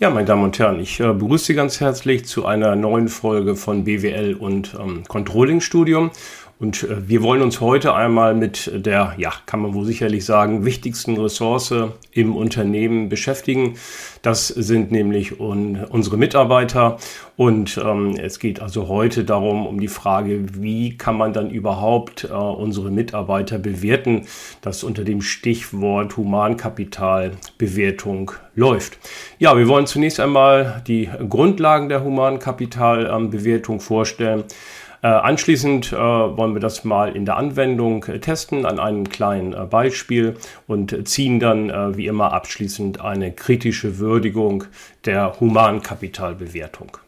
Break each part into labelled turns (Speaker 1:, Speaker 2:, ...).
Speaker 1: Ja, meine Damen und Herren, ich äh, begrüße Sie ganz herzlich zu einer neuen Folge von BWL und ähm, Controlling Studium. Und äh, wir wollen uns heute einmal mit der, ja, kann man wohl sicherlich sagen, wichtigsten Ressource im Unternehmen beschäftigen. Das sind nämlich un unsere Mitarbeiter. Und ähm, es geht also heute darum, um die Frage, wie kann man dann überhaupt äh, unsere Mitarbeiter bewerten, das unter dem Stichwort Humankapitalbewertung läuft. Ja, wir wollen zunächst einmal die Grundlagen der Humankapitalbewertung vorstellen. Äh, anschließend äh, wollen wir das mal in der Anwendung äh, testen an einem kleinen äh, Beispiel und ziehen dann äh, wie immer abschließend eine kritische Würdigung der Humankapitalbewertung.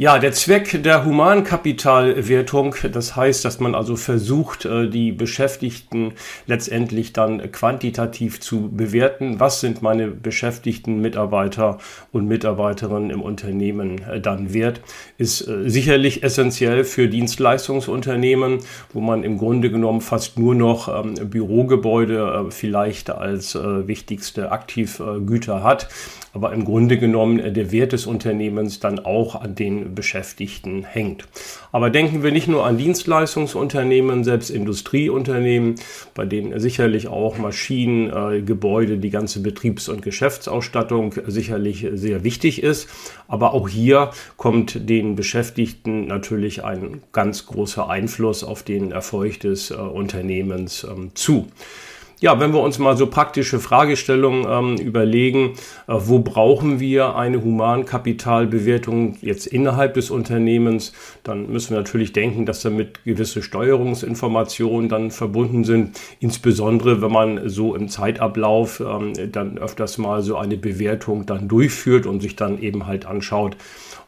Speaker 1: Ja, der Zweck der Humankapitalwertung, das heißt, dass man also versucht, äh, die Beschäftigten letztendlich dann quantitativ zu bewerten. Was sind meine beschäftigten Mitarbeiter und Mitarbeiterinnen im Unternehmen äh, dann wert, ist äh, sicherlich essentiell für Dienstleistungsunternehmen, wo man im Grunde genommen fast nur noch ähm, Bürogebäude vielleicht als wichtigste Aktivgüter hat aber im Grunde genommen der Wert des Unternehmens dann auch an den Beschäftigten hängt. Aber denken wir nicht nur an Dienstleistungsunternehmen, selbst Industrieunternehmen, bei denen sicherlich auch Maschinen, äh, Gebäude, die ganze Betriebs- und Geschäftsausstattung sicherlich sehr wichtig ist. Aber auch hier kommt den Beschäftigten natürlich ein ganz großer Einfluss auf den Erfolg des äh, Unternehmens ähm, zu. Ja, wenn wir uns mal so praktische Fragestellungen ähm, überlegen, äh, wo brauchen wir eine Humankapitalbewertung jetzt innerhalb des Unternehmens, dann müssen wir natürlich denken, dass damit gewisse Steuerungsinformationen dann verbunden sind. Insbesondere, wenn man so im Zeitablauf ähm, dann öfters mal so eine Bewertung dann durchführt und sich dann eben halt anschaut,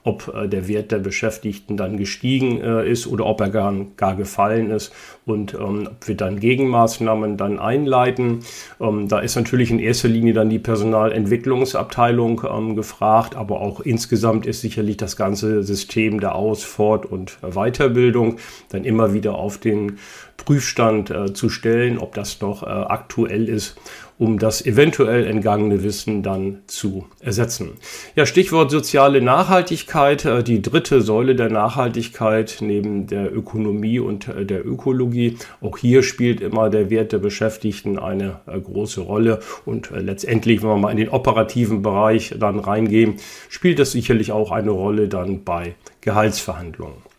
Speaker 1: ob äh, der Wert der Beschäftigten dann gestiegen äh, ist oder ob er gar, gar gefallen ist. Und ähm, ob wir dann Gegenmaßnahmen dann einleiten. Ähm, da ist natürlich in erster Linie dann die Personalentwicklungsabteilung ähm, gefragt, aber auch insgesamt ist sicherlich das ganze System der Aus-, Fort- und Weiterbildung dann immer wieder auf den Prüfstand äh, zu stellen, ob das noch äh, aktuell ist um das eventuell entgangene Wissen dann zu ersetzen. Ja, Stichwort soziale Nachhaltigkeit, äh, die dritte Säule der Nachhaltigkeit neben der Ökonomie und äh, der Ökologie. Auch hier spielt immer der Wert der Beschäftigten eine äh, große Rolle und letztendlich, wenn wir mal in den operativen Bereich dann reingehen, spielt das sicherlich auch eine Rolle dann bei Gehaltsverhandlungen.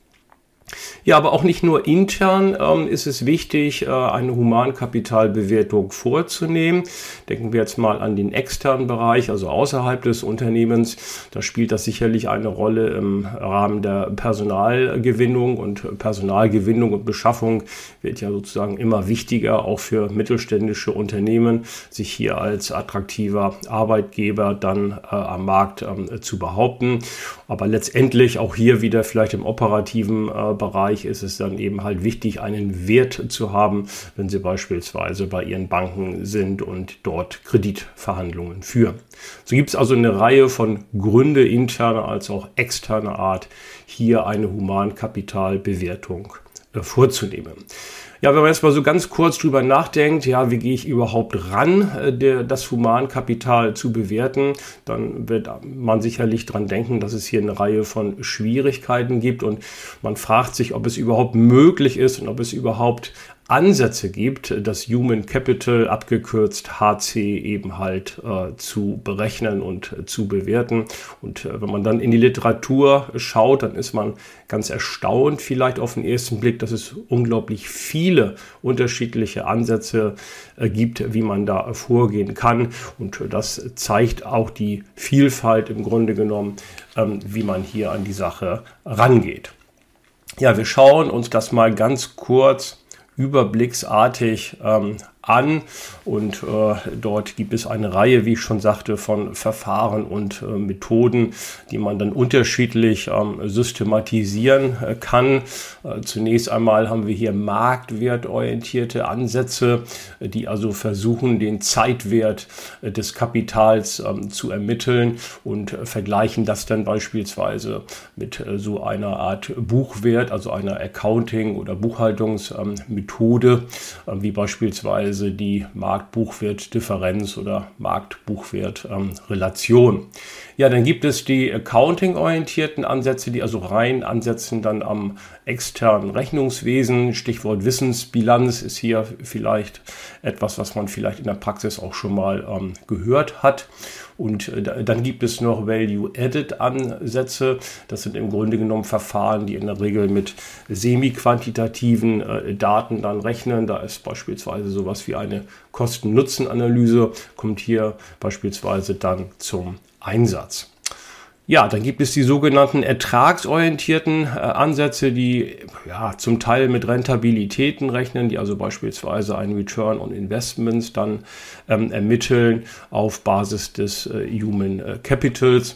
Speaker 1: Ja, aber auch nicht nur intern ähm, ist es wichtig, äh, eine Humankapitalbewertung vorzunehmen. Denken wir jetzt mal an den externen Bereich, also außerhalb des Unternehmens. Da spielt das sicherlich eine Rolle im Rahmen der Personalgewinnung und Personalgewinnung und Beschaffung wird ja sozusagen immer wichtiger, auch für mittelständische Unternehmen, sich hier als attraktiver Arbeitgeber dann äh, am Markt ähm, zu behaupten. Aber letztendlich auch hier wieder vielleicht im operativen äh, Bereich ist es dann eben halt wichtig, einen Wert zu haben, wenn Sie beispielsweise bei Ihren Banken sind und dort Kreditverhandlungen führen. So gibt es also eine Reihe von Gründe interner als auch externer Art, hier eine Humankapitalbewertung äh, vorzunehmen. Ja, wenn man jetzt mal so ganz kurz drüber nachdenkt, ja, wie gehe ich überhaupt ran, äh, der, das Humankapital zu bewerten, dann wird man sicherlich dran denken, dass es hier eine Reihe von Schwierigkeiten gibt. Und man fragt sich, ob es überhaupt möglich ist und ob es überhaupt Ansätze gibt, das Human Capital, abgekürzt HC, eben halt äh, zu berechnen und äh, zu bewerten. Und äh, wenn man dann in die Literatur schaut, dann ist man ganz erstaunt vielleicht auf den ersten Blick, dass es unglaublich viele unterschiedliche Ansätze äh, gibt, wie man da vorgehen kann. Und das zeigt auch die Vielfalt im Grunde genommen, ähm, wie man hier an die Sache rangeht. Ja, wir schauen uns das mal ganz kurz überblicksartig ähm, an und äh, dort gibt es eine Reihe, wie ich schon sagte, von Verfahren und äh, Methoden, die man dann unterschiedlich ähm, systematisieren äh, kann. Äh, zunächst einmal haben wir hier marktwertorientierte Ansätze, die also versuchen, den Zeitwert äh, des Kapitals ähm, zu ermitteln und äh, vergleichen das dann beispielsweise mit so einer Art Buchwert, also einer Accounting- oder Buchhaltungsmethode, wie beispielsweise beispielsweise die Marktbuchwert-Differenz oder Marktbuchwert-Relation. Ja, dann gibt es die Accounting-orientierten Ansätze, die also rein ansetzen dann am externen Rechnungswesen. Stichwort Wissensbilanz ist hier vielleicht etwas, was man vielleicht in der Praxis auch schon mal ähm, gehört hat. Und äh, dann gibt es noch Value-Added-Ansätze. Das sind im Grunde genommen Verfahren, die in der Regel mit semi-quantitativen äh, Daten dann rechnen. Da ist beispielsweise sowas wie eine Kosten-Nutzen-Analyse, kommt hier beispielsweise dann zum Einsatz. Ja, dann gibt es die sogenannten ertragsorientierten äh, Ansätze, die ja, zum Teil mit Rentabilitäten rechnen, die also beispielsweise einen Return on Investments dann ähm, ermitteln auf Basis des äh, Human äh, Capitals.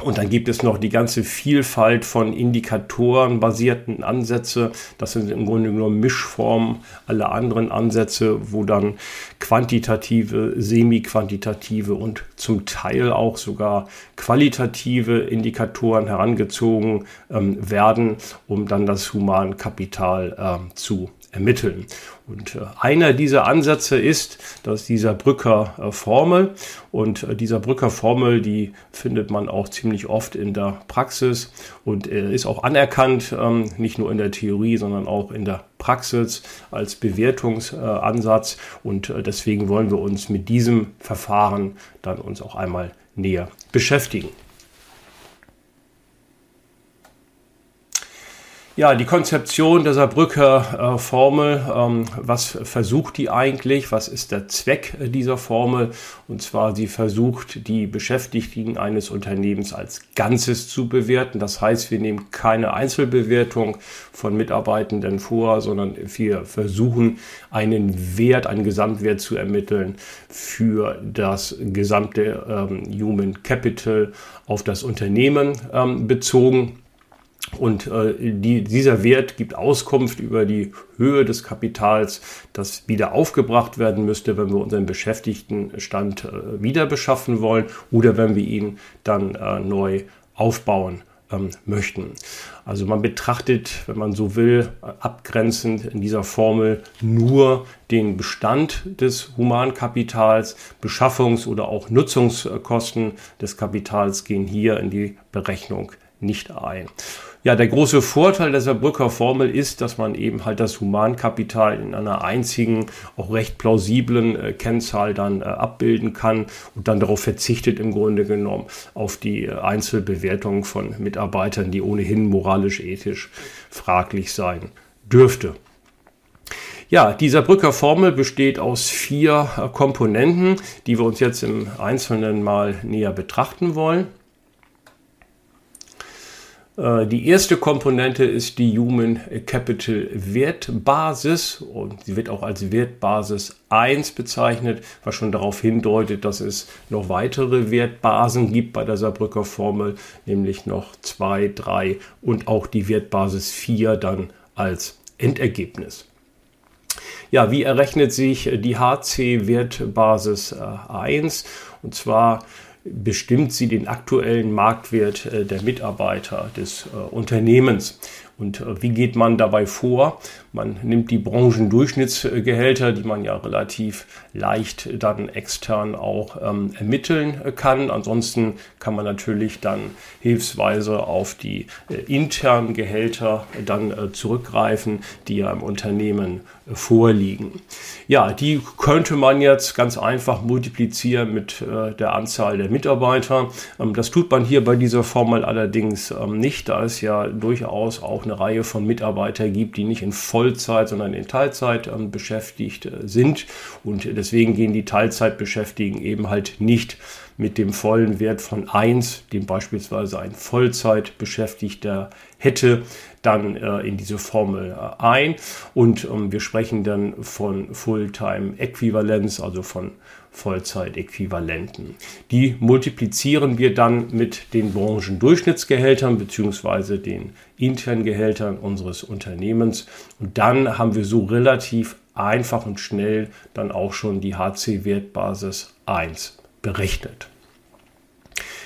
Speaker 1: Und dann gibt es noch die ganze Vielfalt von Indikatoren basierten Ansätze. Das sind im Grunde genommen Mischformen aller anderen Ansätze, wo dann quantitative, semi-quantitative und zum Teil auch sogar qualitative Indikatoren herangezogen ähm, werden, um dann das Humankapital äh, zu ermitteln. Und äh, einer dieser Ansätze ist, dass dieser Brücker äh, Formel und äh, dieser Brücker Formel, die findet man auch ziemlich oft in der Praxis und ist auch anerkannt, ähm, nicht nur in der Theorie, sondern auch in der Praxis als Bewertungsansatz und deswegen wollen wir uns mit diesem Verfahren dann uns auch einmal näher beschäftigen. Ja, die Konzeption der Saarbrücker äh, Formel, ähm, was versucht die eigentlich? Was ist der Zweck äh, dieser Formel? Und zwar, sie versucht, die Beschäftigten eines Unternehmens als Ganzes zu bewerten. Das heißt, wir nehmen keine Einzelbewertung von Mitarbeitenden vor, sondern wir versuchen, einen Wert, einen Gesamtwert zu ermitteln für das gesamte ähm, Human Capital auf das Unternehmen ähm, bezogen. Und äh, die, dieser Wert gibt Auskunft über die Höhe des Kapitals, das wieder aufgebracht werden müsste, wenn wir unseren Beschäftigtenstand äh, wieder beschaffen wollen oder wenn wir ihn dann äh, neu aufbauen ähm, möchten. Also man betrachtet, wenn man so will, abgrenzend in dieser Formel nur den Bestand des Humankapitals, Beschaffungs- oder auch Nutzungskosten des Kapitals gehen hier in die Berechnung nicht ein. Ja, der große Vorteil dieser Brücker Formel ist, dass man eben halt das Humankapital in einer einzigen, auch recht plausiblen äh, Kennzahl dann äh, abbilden kann und dann darauf verzichtet im Grunde genommen auf die äh, Einzelbewertung von Mitarbeitern, die ohnehin moralisch-ethisch fraglich sein dürfte. Ja, dieser Brücker Formel besteht aus vier äh, Komponenten, die wir uns jetzt im Einzelnen mal näher betrachten wollen. Äh, die erste Komponente ist die Human Capital Wertbasis und sie wird auch als Wertbasis 1 bezeichnet, was schon darauf hindeutet, dass es noch weitere Wertbasen gibt bei der Saarbrücker Formel, nämlich noch 2, 3 und auch die Wertbasis 4 dann als Endergebnis. Ja, wie errechnet sich die HC Wertbasis 1? Äh, und zwar bestimmt sie den aktuellen Marktwert äh, der Mitarbeiter des äh, Unternehmens. Und äh, wie geht man dabei vor? Man nimmt die Branchendurchschnittsgehälter, die man ja relativ leicht dann extern auch ähm, ermitteln kann. Ansonsten kann man natürlich dann hilfsweise auf die internen Gehälter dann zurückgreifen, die ja im Unternehmen vorliegen. Ja, die könnte man jetzt ganz einfach multiplizieren mit äh, der Anzahl der Mitarbeiter. Ähm, das tut man hier bei dieser Formel allerdings ähm, nicht, da es ja durchaus auch eine Reihe von Mitarbeitern gibt, die nicht in Voll Vollzeit, sondern in Teilzeit ähm, beschäftigt äh, sind. Und deswegen gehen die Teilzeitbeschäftigten eben halt nicht mit dem vollen Wert von 1, dem beispielsweise ein Vollzeitbeschäftigter hätte, dann äh, in diese Formel äh, ein. Und ähm, wir sprechen dann von Fulltime-Äquivalenz, also von Vollzeitäquivalenten. Die multiplizieren wir dann mit den Branchendurchschnittsgehältern bzw. den internen Gehältern unseres Unternehmens. Und dann haben wir so relativ einfach und schnell dann auch schon die HC-Wertbasis 1 berechnet.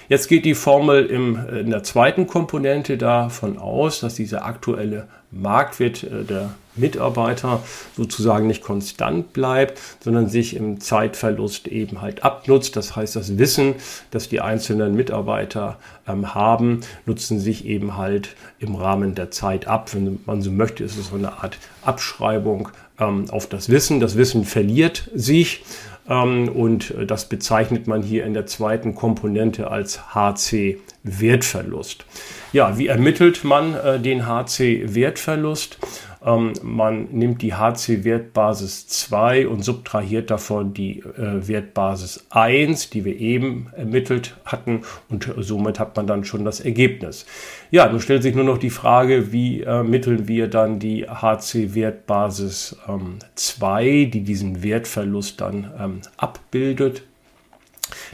Speaker 1: Jetzt geht die Formel im, in der zweiten Komponente davon aus, dass dieser aktuelle Marktwert äh, der Mitarbeiter sozusagen nicht konstant bleibt, sondern sich im Zeitverlust eben halt abnutzt. Das heißt, das Wissen, das die einzelnen Mitarbeiter ähm, haben, nutzen sich eben halt im Rahmen der Zeit ab. Wenn man so möchte, ist es so eine Art Abschreibung ähm, auf das Wissen. Das Wissen verliert sich und das bezeichnet man hier in der zweiten Komponente als HC Wertverlust. Ja, wie ermittelt man äh, den HC-Wertverlust? Ähm, man nimmt die HC-Wertbasis 2 und subtrahiert davon die äh, Wertbasis 1, die wir eben ermittelt hatten und somit hat man dann schon das Ergebnis. Ja, nun stellt sich nur noch die Frage, wie ermitteln wir dann die HC-Wertbasis ähm, 2, die diesen Wertverlust dann ähm, abbildet.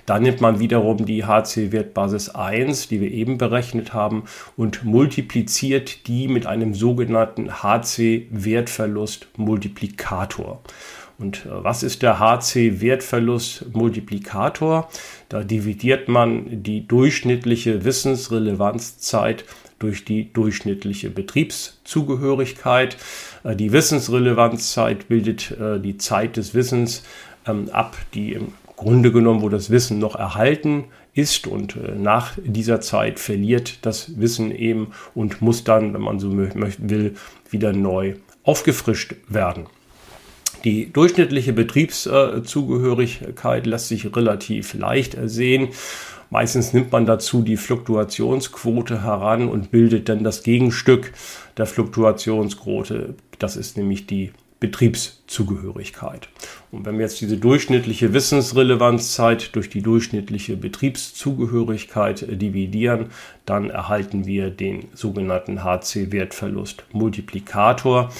Speaker 1: Dann nimmt man wiederum die HC-Wertbasis 1, die wir eben berechnet haben, und multipliziert die mit einem sogenannten HC-Wertverlust-Multiplikator. Und äh, was ist der HC-Wertverlust-Multiplikator? Da dividiert man die durchschnittliche Wissensrelevanzzeit durch die durchschnittliche Betriebszugehörigkeit. Äh, die Wissensrelevanzzeit bildet äh, die Zeit des Wissens ähm, ab, die im Grunde genommen, wo das Wissen noch erhalten ist und äh, nach dieser Zeit verliert das Wissen eben und muss dann, wenn man so will, wieder neu aufgefrischt werden. Die durchschnittliche Betriebszugehörigkeit lässt sich relativ leicht ersehen. Meistens nimmt man dazu die Fluktuationsquote heran und bildet dann das Gegenstück der Fluktuationsquote. Das ist nämlich die Betriebszugehörigkeit. Und wenn wir jetzt diese durchschnittliche Wissensrelevanzzeit durch die durchschnittliche Betriebszugehörigkeit dividieren, dann erhalten wir den sogenannten HC-Wertverlust-Multiplikator.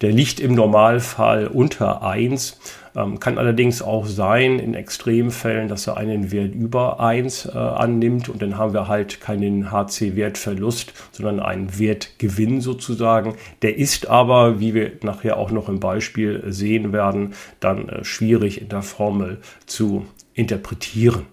Speaker 1: Der liegt im Normalfall unter 1, ähm, kann allerdings auch sein in Extremfällen, dass er einen Wert über 1 äh, annimmt und dann haben wir halt keinen HC-Wertverlust, sondern einen Wertgewinn sozusagen. Der ist aber, wie wir nachher auch noch im Beispiel sehen werden, dann äh, schwierig in der Formel zu interpretieren.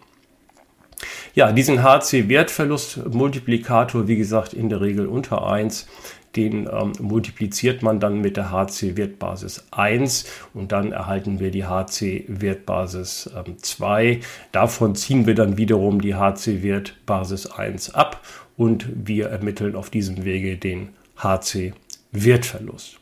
Speaker 1: Ja, diesen HC-Wertverlust-Multiplikator, wie gesagt, in der Regel unter 1, den ähm, multipliziert man dann mit der HC-Wertbasis 1 und dann erhalten wir die HC-Wertbasis ähm, 2. Davon ziehen wir dann wiederum die HC-Wertbasis 1 ab und wir ermitteln auf diesem Wege den HC-Wertverlust.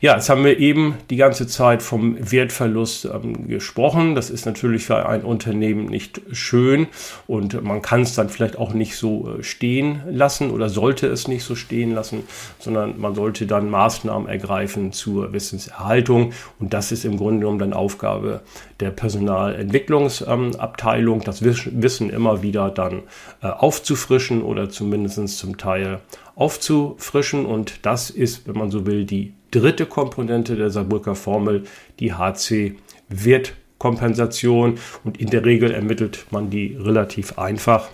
Speaker 1: Ja, jetzt haben wir eben die ganze Zeit vom Wertverlust ähm, gesprochen. Das ist natürlich für ein Unternehmen nicht schön und man kann es dann vielleicht auch nicht so äh, stehen lassen oder sollte es nicht so stehen lassen, sondern man sollte dann Maßnahmen ergreifen zur Wissenserhaltung und das ist im Grunde genommen dann Aufgabe der Personalentwicklungsabteilung, das Wissen immer wieder dann äh, aufzufrischen oder zumindest zum Teil aufzufrischen und das ist, wenn man so will, die dritte Komponente der Saarbrücker Formel, die HC-Wertkompensation. Und in der Regel ermittelt man die relativ einfach,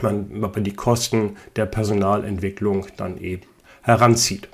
Speaker 1: wenn man die Kosten der Personalentwicklung dann eben heranzieht.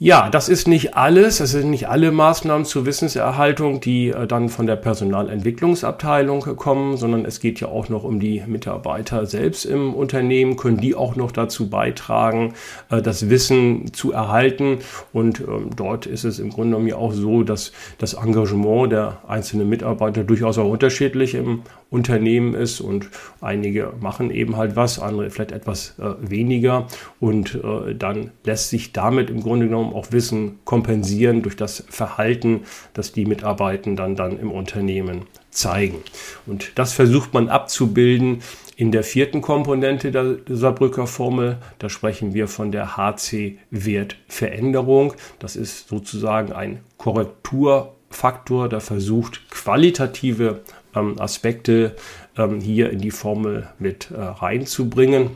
Speaker 1: Ja, das ist nicht alles. Es sind nicht alle Maßnahmen zur Wissenserhaltung, die äh, dann von der Personalentwicklungsabteilung kommen, sondern es geht ja auch noch um die Mitarbeiter selbst im Unternehmen. Können die auch noch dazu beitragen, äh, das Wissen zu erhalten? Und ähm, dort ist es im Grunde genommen ja auch so, dass das Engagement der einzelnen Mitarbeiter durchaus auch unterschiedlich im Unternehmen ist und einige machen eben halt was, andere vielleicht etwas äh, weniger und dann lässt sich damit im Grunde genommen auch Wissen kompensieren durch das Verhalten, das die Mitarbeitenden dann im Unternehmen zeigen. Und das versucht man abzubilden in der vierten Komponente der Saarbrücker Formel. Da sprechen wir von der HC-Wertveränderung. Das ist sozusagen ein Korrekturfaktor, der versucht qualitative ähm, Aspekte ähm, hier in die Formel mit äh, reinzubringen.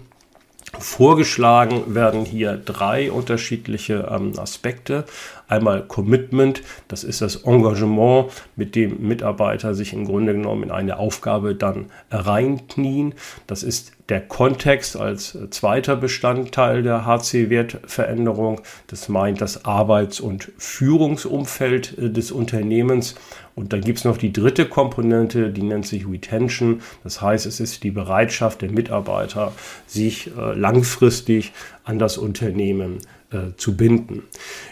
Speaker 1: Vorgeschlagen werden hier drei unterschiedliche ähm, Aspekte. Einmal Commitment, das ist das Engagement, mit dem Mitarbeiter sich im Grunde genommen in eine Aufgabe dann reinknien. Das ist der Kontext als zweiter Bestandteil der HC-Wertveränderung. Das meint das Arbeits- und Führungsumfeld äh, des Unternehmens. Und dann gibt es noch die dritte Komponente, die nennt sich Retention. Das heißt, es ist die Bereitschaft der Mitarbeiter, sich äh, langfristig an das Unternehmen äh, zu binden.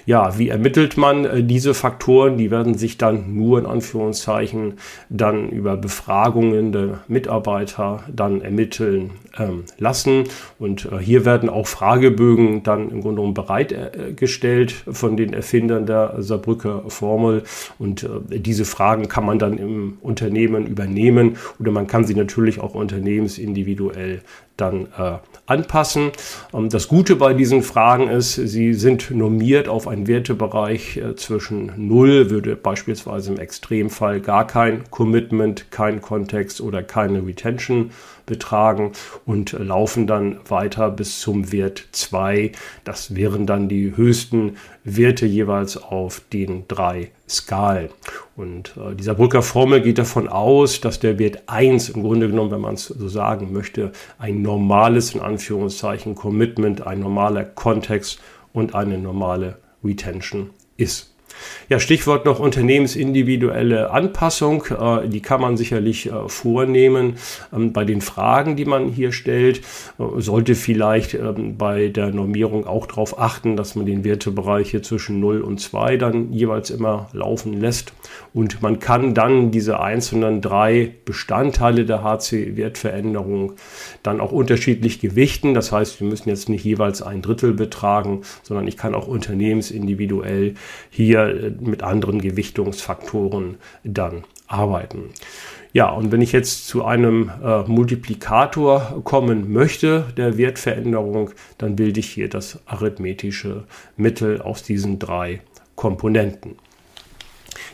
Speaker 1: Ja, wie ermittelt man äh, diese Faktoren? Die werden sich dann nur in Anführungszeichen dann über Befragungen der Mitarbeiter dann ermitteln ähm, lassen. Und äh, hier werden auch Fragebögen dann im Grunde genommen bereitgestellt von den Erfindern der Saarbrücker Formel. Und äh, diese Fragen kann man dann im Unternehmen übernehmen oder man kann sie natürlich auch unternehmensindividuell dann äh, anpassen. Ähm, das Gute bei diesen Fragen ist, sie sind normiert auf einen Wertebereich äh, zwischen 0, würde beispielsweise im Extremfall gar kein Commitment, kein Kontext oder keine Retention betragen und laufen dann weiter bis zum Wert 2. Das wären dann die höchsten Werte jeweils auf den drei Skalen. Und äh, dieser Brücker Formel geht davon aus, dass der Wert 1 im Grunde genommen, wenn man es so sagen möchte, ein normales, in Anführungszeichen, Commitment, ein normaler Kontext und eine normale Retention ist. Ja, Stichwort noch unternehmensindividuelle Anpassung. Äh, die kann man sicherlich äh, vornehmen. Ähm, bei den Fragen, die man hier stellt, äh, sollte vielleicht ähm, bei der Normierung auch darauf achten, dass man den Wertebereich hier zwischen 0 und 2 dann jeweils immer laufen lässt. Und man kann dann diese einzelnen drei Bestandteile der HC-Wertveränderung dann auch unterschiedlich gewichten. Das heißt, wir müssen jetzt nicht jeweils ein Drittel betragen, sondern ich kann auch unternehmensindividuell hier mit anderen Gewichtungsfaktoren dann arbeiten. Ja, und wenn ich jetzt zu einem äh, Multiplikator kommen möchte, der Wertveränderung, dann bilde ich hier das arithmetische Mittel aus diesen drei Komponenten.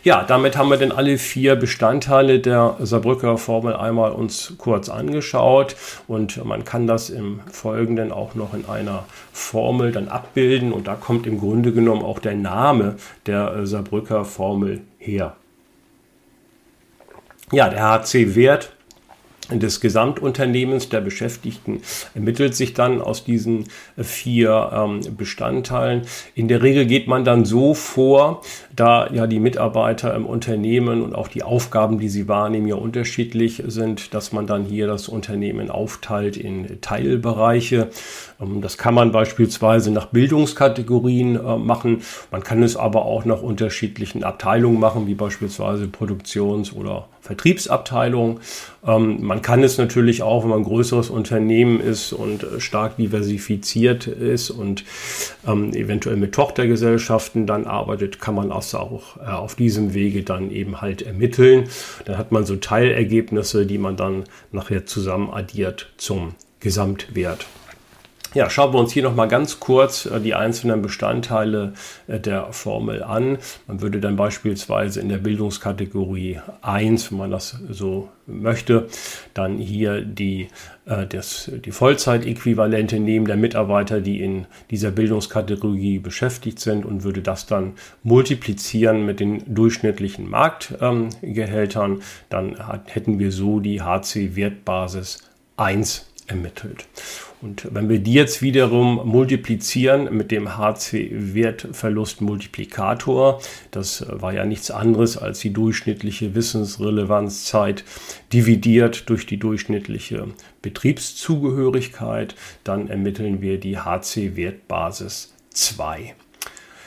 Speaker 1: Ja, damit haben wir dann alle vier Bestandteile der Saarbrücker Formel einmal uns kurz angeschaut und man kann das im Folgenden auch noch in einer Formel dann abbilden und da kommt im Grunde genommen auch der Name der Saarbrücker Formel her. Ja, der HC-Wert des Gesamtunternehmens der Beschäftigten ermittelt sich dann aus diesen vier ähm, Bestandteilen. In der Regel geht man dann so vor, da ja die Mitarbeiter im Unternehmen und auch die Aufgaben, die sie wahrnehmen, ja unterschiedlich sind, dass man dann hier das Unternehmen aufteilt in Teilbereiche. Ähm, das kann man beispielsweise nach Bildungskategorien äh, machen. Man kann es aber auch nach unterschiedlichen Abteilungen machen, wie beispielsweise Produktions- oder Vertriebsabteilung. Ähm, man kann es natürlich auch, wenn man ein größeres Unternehmen ist und äh, stark diversifiziert ist und ähm, eventuell mit Tochtergesellschaften dann arbeitet, kann man das auch äh, auf diesem Wege dann eben halt ermitteln. Dann hat man so Teilergebnisse, die man dann nachher zusammen addiert zum Gesamtwert. Ja, schauen wir uns hier nochmal ganz kurz äh, die einzelnen Bestandteile äh, der Formel an. Man würde dann beispielsweise in der Bildungskategorie 1, wenn man das so möchte, dann hier die, äh, das, die Vollzeitäquivalente nehmen der Mitarbeiter, die in dieser Bildungskategorie beschäftigt sind und würde das dann multiplizieren mit den durchschnittlichen Marktgehältern. Dann hätten wir so die HC-Wertbasis 1 ermittelt. Und wenn wir die jetzt wiederum multiplizieren mit dem HC-Wertverlustmultiplikator, das war ja nichts anderes als die durchschnittliche Wissensrelevanzzeit dividiert durch die durchschnittliche Betriebszugehörigkeit, dann ermitteln wir die HC-Wertbasis 2.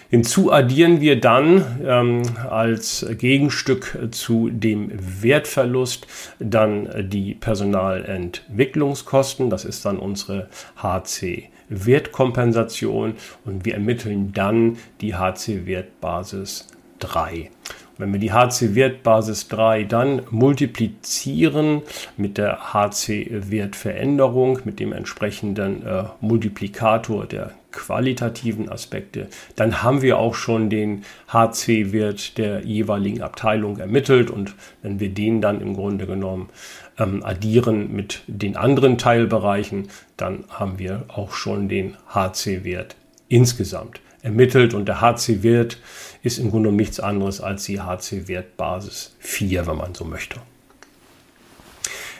Speaker 1: Hinzu addieren wir dann ähm, als Gegenstück zu dem Wertverlust dann die Personalentwicklungskosten. Das ist dann unsere HC. Wertkompensation und wir ermitteln dann die HC-Wertbasis 3. Wenn wir die HC-Wertbasis 3 dann multiplizieren mit der HC-Wertveränderung, mit dem entsprechenden äh, Multiplikator der qualitativen Aspekte, dann haben wir auch schon den HC-Wert der jeweiligen Abteilung ermittelt. Und wenn wir den dann im Grunde genommen ähm, addieren mit den anderen Teilbereichen, dann haben wir auch schon den HC-Wert insgesamt ermittelt. Und der HC-Wert ist im Grunde nichts anderes als die HC-Wertbasis 4, wenn man so möchte.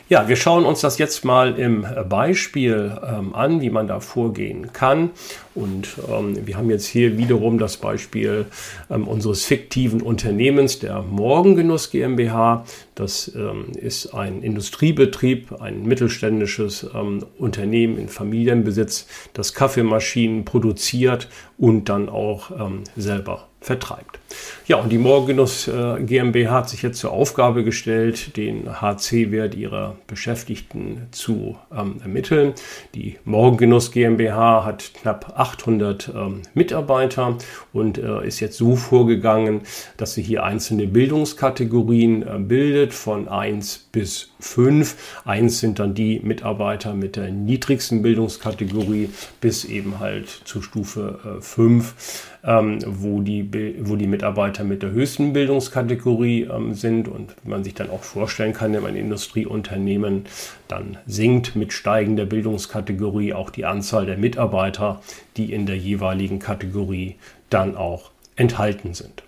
Speaker 1: Ja, wir schauen uns das jetzt mal im Beispiel ähm, an, wie man da vorgehen kann. Und ähm, wir haben jetzt hier wiederum das Beispiel ähm, unseres fiktiven Unternehmens, der Morgengenuss GmbH. Das ähm, ist ein Industriebetrieb, ein mittelständisches ähm, Unternehmen in Familienbesitz, das Kaffeemaschinen produziert und dann auch ähm, selber vertreibt. Ja, und die Morgengenuss äh, GmbH hat sich jetzt zur Aufgabe gestellt, den HC-Wert ihrer Beschäftigten zu ähm, ermitteln. Die Morgengenuss GmbH hat knapp 800 ähm, Mitarbeiter und äh, ist jetzt so vorgegangen, dass sie hier einzelne Bildungskategorien äh, bildet von 1 bis 5. 1 sind dann die Mitarbeiter mit der niedrigsten Bildungskategorie bis eben halt zur Stufe 5 ähm, wo, die, wo die Mitarbeiter mit der höchsten Bildungskategorie ähm, sind und man sich dann auch vorstellen kann, wenn ein Industrieunternehmen dann sinkt mit steigender Bildungskategorie auch die Anzahl der Mitarbeiter, die in der jeweiligen Kategorie dann auch enthalten sind.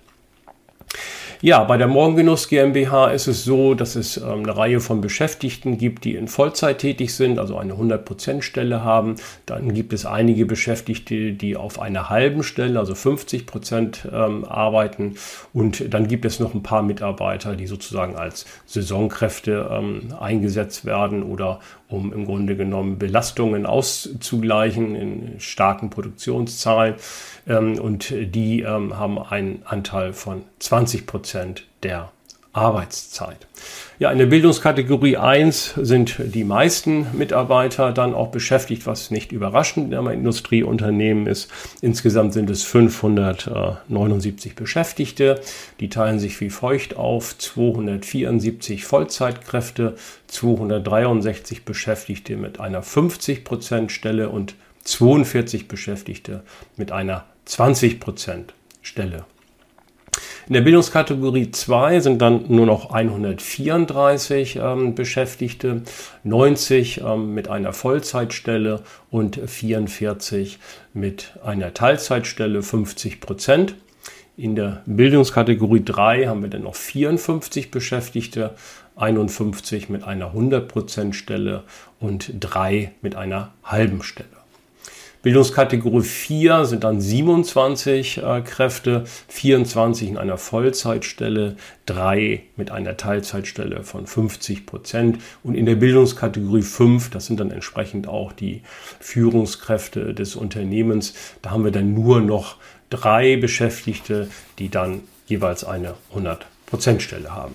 Speaker 1: Ja, bei der Morgengenuss GmbH ist es so, dass es ähm, eine Reihe von Beschäftigten gibt, die in Vollzeit tätig sind, also eine 100% Stelle haben. Dann gibt es einige Beschäftigte, die auf einer halben Stelle, also 50% ähm, arbeiten. Und dann gibt es noch ein paar Mitarbeiter, die sozusagen als Saisonkräfte ähm, eingesetzt werden oder um im Grunde genommen Belastungen auszugleichen in starken Produktionszahlen. Ähm, und die ähm, haben einen Anteil von 20 Prozent der Arbeitszeit. Ja, in der Bildungskategorie 1 sind die meisten Mitarbeiter dann auch beschäftigt, was nicht überraschend in einem Industrieunternehmen ist. Insgesamt sind es 579 Beschäftigte. Die teilen sich wie feucht auf 274 Vollzeitkräfte, 263 Beschäftigte mit einer 50% Stelle und 42 Beschäftigte mit einer 20% Stelle. In der Bildungskategorie 2 sind dann nur noch 134 ähm, Beschäftigte, 90 ähm, mit einer Vollzeitstelle und 44 mit einer Teilzeitstelle, 50 Prozent. In der Bildungskategorie 3 haben wir dann noch 54 Beschäftigte, 51 mit einer 100% Stelle und 3 mit einer halben Stelle. Bildungskategorie 4 sind dann 27 äh, Kräfte, 24 in einer Vollzeitstelle, 3 mit einer Teilzeitstelle von 50 Prozent. Und in der Bildungskategorie 5, das sind dann entsprechend auch die Führungskräfte des Unternehmens, da haben wir dann nur noch drei Beschäftigte, die dann jeweils eine 100 Prozent Stelle haben.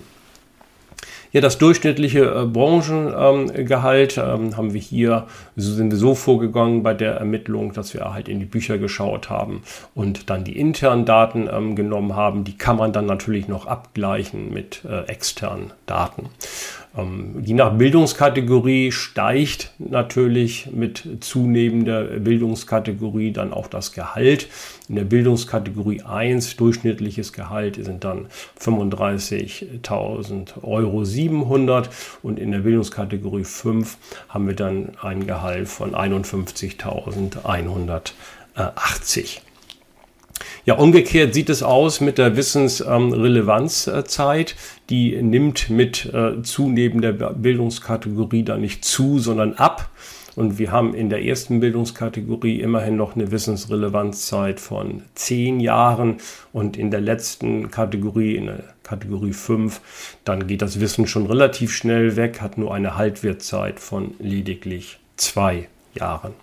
Speaker 1: Ja, das durchschnittliche äh, Branchengehalt ähm, haben wir hier, so sind wir so vorgegangen bei der Ermittlung, dass wir halt in die Bücher geschaut haben und dann die internen Daten ähm, genommen haben. Die kann man dann natürlich noch abgleichen mit äh, externen Daten. Ähm, je nach Bildungskategorie steigt natürlich mit zunehmender Bildungskategorie dann auch das Gehalt. In der Bildungskategorie 1 durchschnittliches Gehalt sind dann 35.000 Euro 700 und in der Bildungskategorie 5 haben wir dann ein Gehalt von 51.180. Ja, umgekehrt sieht es aus mit der Wissensrelevanzzeit. Die nimmt mit äh, zunehmender Bildungskategorie da nicht zu, sondern ab. Und wir haben in der ersten Bildungskategorie immerhin noch eine Wissensrelevanzzeit von zehn Jahren. Und in der letzten Kategorie, in der Kategorie 5, dann geht das Wissen schon relativ schnell weg, hat nur eine Haltwertzeit von lediglich zwei Jahren.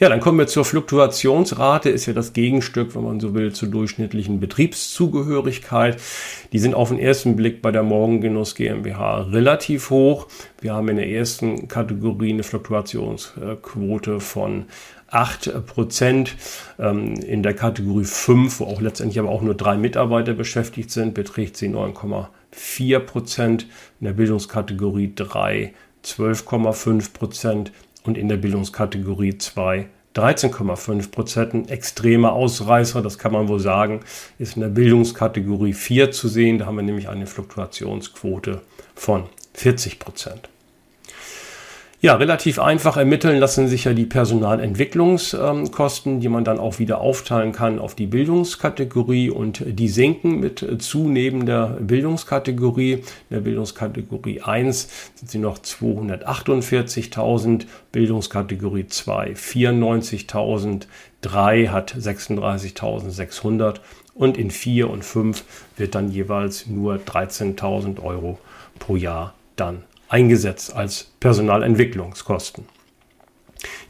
Speaker 1: Ja, dann kommen wir zur Fluktuationsrate, ist ja das Gegenstück, wenn man so will, zur durchschnittlichen Betriebszugehörigkeit. Die sind auf den ersten Blick bei der Morgengenuss GmbH relativ hoch. Wir haben in der ersten Kategorie eine Fluktuationsquote von 8 Prozent. Ähm, in der Kategorie 5, wo auch letztendlich aber auch nur drei Mitarbeiter beschäftigt sind, beträgt sie 9,4 Prozent. In der Bildungskategorie 3 12,5 Prozent und in der Bildungskategorie 2 13,5 Prozent. Ein extremer Ausreißer, das kann man wohl sagen, ist in der Bildungskategorie 4 zu sehen. Da haben wir nämlich eine Fluktuationsquote von 40 Prozent. Ja, relativ einfach ermitteln lassen sich ja die Personalentwicklungskosten, die man dann auch wieder aufteilen kann auf die Bildungskategorie und die sinken mit zunehmender Bildungskategorie. In der Bildungskategorie 1 sind sie noch 248.000, Bildungskategorie 2 94.000, 3 hat 36.600 und in 4 und 5 wird dann jeweils nur 13.000 Euro pro Jahr dann eingesetzt als Personalentwicklungskosten.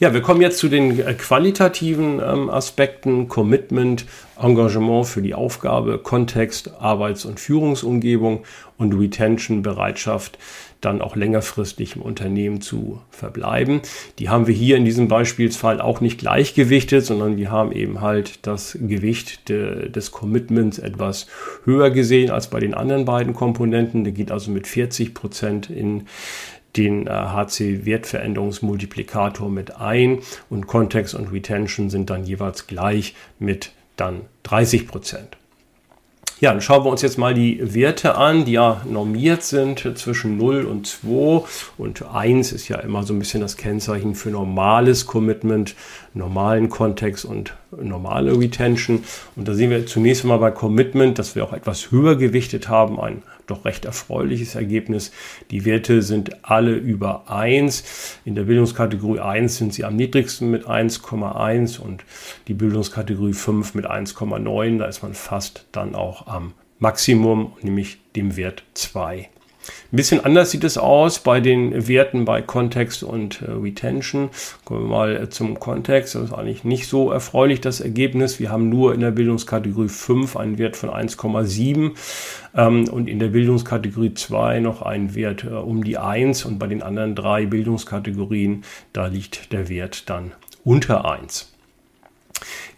Speaker 1: Ja, wir kommen jetzt zu den äh, qualitativen ähm, Aspekten, Commitment, Engagement für die Aufgabe, Kontext, Arbeits- und Führungsumgebung und Retention, Bereitschaft, dann auch längerfristig im Unternehmen zu verbleiben. Die haben wir hier in diesem Beispielsfall auch nicht gleichgewichtet, sondern wir haben eben halt das Gewicht de, des Commitments etwas höher gesehen als bei den anderen beiden Komponenten. Der geht also mit 40 Prozent in den HC-Wertveränderungsmultiplikator mit ein und Kontext und Retention sind dann jeweils gleich mit dann 30 Prozent. Ja, dann schauen wir uns jetzt mal die Werte an, die ja normiert sind zwischen 0 und 2 und 1 ist ja immer so ein bisschen das Kennzeichen für normales Commitment, normalen Kontext und normale Retention. Und da sehen wir zunächst mal bei Commitment, dass wir auch etwas höher gewichtet haben, ein doch recht erfreuliches Ergebnis. Die Werte sind alle über 1. In der Bildungskategorie 1 sind sie am niedrigsten mit 1,1 und die Bildungskategorie 5 mit 1,9. Da ist man fast dann auch am Maximum, nämlich dem Wert 2. Ein bisschen anders sieht es aus bei den Werten bei Kontext und äh, Retention. Kommen wir mal äh, zum Kontext. Das ist eigentlich nicht so erfreulich, das Ergebnis. Wir haben nur in der Bildungskategorie 5 einen Wert von 1,7 ähm, und in der Bildungskategorie 2 noch einen Wert äh, um die 1 und bei den anderen drei Bildungskategorien, da liegt der Wert dann unter 1.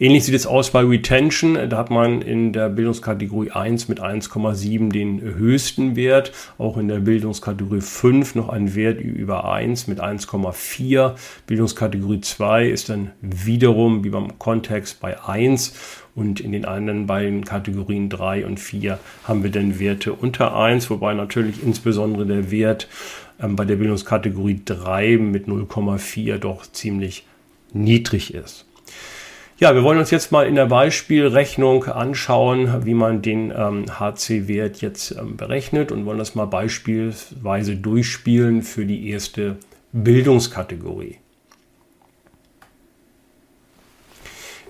Speaker 1: Ähnlich sieht es aus bei Retention. Da hat man in der Bildungskategorie 1 mit 1,7 den höchsten Wert. Auch in der Bildungskategorie 5 noch ein Wert über 1 mit 1,4. Bildungskategorie 2 ist dann wiederum wie beim Kontext bei 1. Und in den anderen beiden Kategorien 3 und 4 haben wir dann Werte unter 1, wobei natürlich insbesondere der Wert ähm, bei der Bildungskategorie 3 mit 0,4 doch ziemlich niedrig ist. Ja, wir wollen uns jetzt mal in der Beispielrechnung anschauen, wie man den ähm, HC-Wert jetzt ähm, berechnet und wollen das mal beispielsweise durchspielen für die erste Bildungskategorie.